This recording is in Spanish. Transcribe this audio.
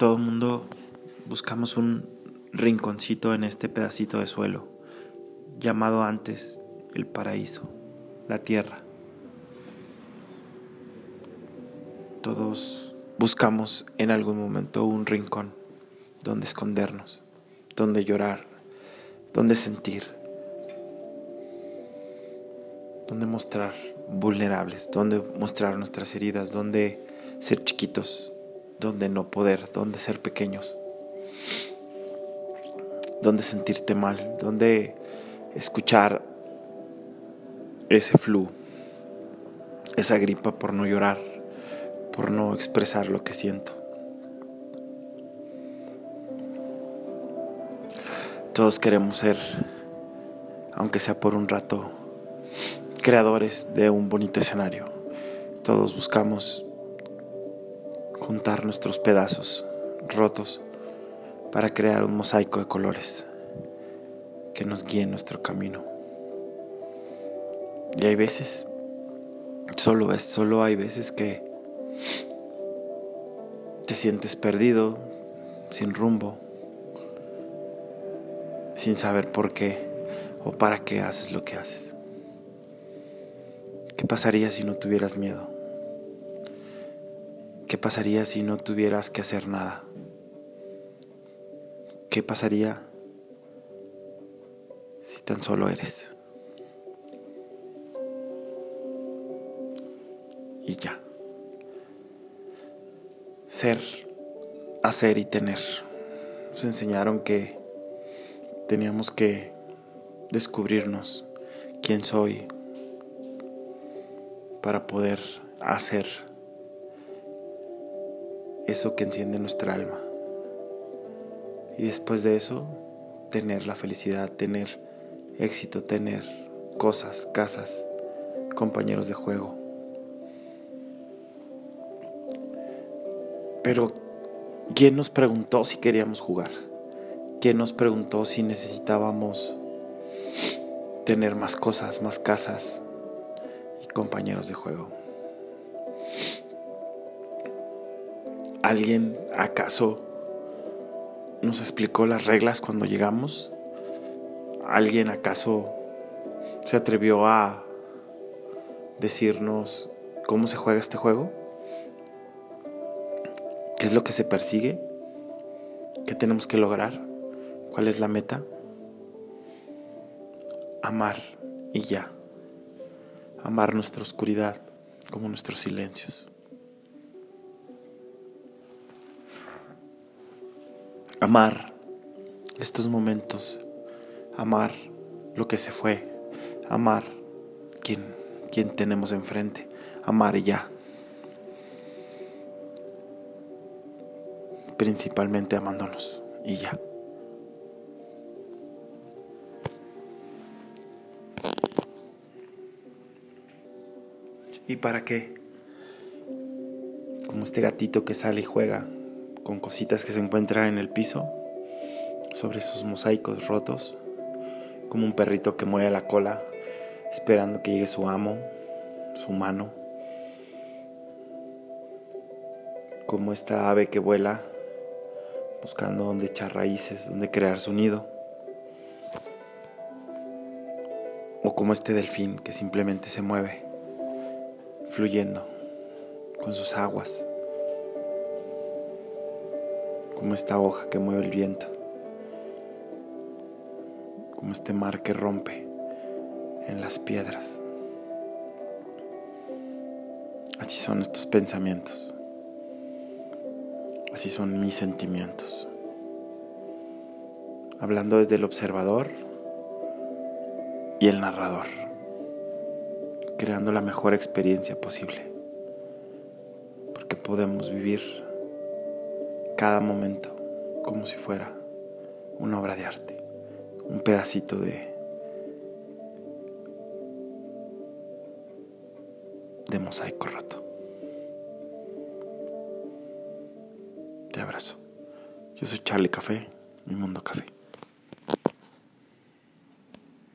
todo el mundo buscamos un rinconcito en este pedacito de suelo, llamado antes el paraíso, la tierra. Todos buscamos en algún momento un rincón donde escondernos, donde llorar, donde sentir, donde mostrar vulnerables, donde mostrar nuestras heridas, donde ser chiquitos, donde no poder, donde ser pequeños, donde sentirte mal, donde escuchar ese flu, esa gripa por no llorar, por no expresar lo que siento. Todos queremos ser, aunque sea por un rato, creadores de un bonito escenario. Todos buscamos juntar nuestros pedazos rotos para crear un mosaico de colores que nos guíe en nuestro camino. Y hay veces, solo, es, solo hay veces que te sientes perdido, sin rumbo, sin saber por qué o para qué haces lo que haces. ¿Qué pasaría si no tuvieras miedo? ¿Qué pasaría si no tuvieras que hacer nada? ¿Qué pasaría si tan solo eres? Y ya. Ser, hacer y tener. Nos enseñaron que teníamos que descubrirnos quién soy para poder hacer eso que enciende nuestra alma. Y después de eso, tener la felicidad, tener éxito, tener cosas, casas, compañeros de juego. Pero, ¿quién nos preguntó si queríamos jugar? ¿Quién nos preguntó si necesitábamos tener más cosas, más casas y compañeros de juego? ¿Alguien acaso nos explicó las reglas cuando llegamos? ¿Alguien acaso se atrevió a decirnos cómo se juega este juego? ¿Qué es lo que se persigue? ¿Qué tenemos que lograr? ¿Cuál es la meta? Amar y ya. Amar nuestra oscuridad como nuestros silencios. Amar estos momentos. Amar lo que se fue. Amar quien, tenemos enfrente. Amar ya. Principalmente amándonos y ya. ¿Y para qué? Como este gatito que sale y juega con cositas que se encuentran en el piso, sobre esos mosaicos rotos, como un perrito que mueve la cola esperando que llegue su amo, su mano, como esta ave que vuela buscando donde echar raíces, donde crear su nido, o como este delfín que simplemente se mueve fluyendo con sus aguas, como esta hoja que mueve el viento, como este mar que rompe en las piedras. Así son estos pensamientos, así son mis sentimientos. Hablando desde el observador y el narrador creando la mejor experiencia posible. Porque podemos vivir cada momento como si fuera una obra de arte, un pedacito de, de mosaico roto. Te abrazo. Yo soy Charlie Café, mi mundo café.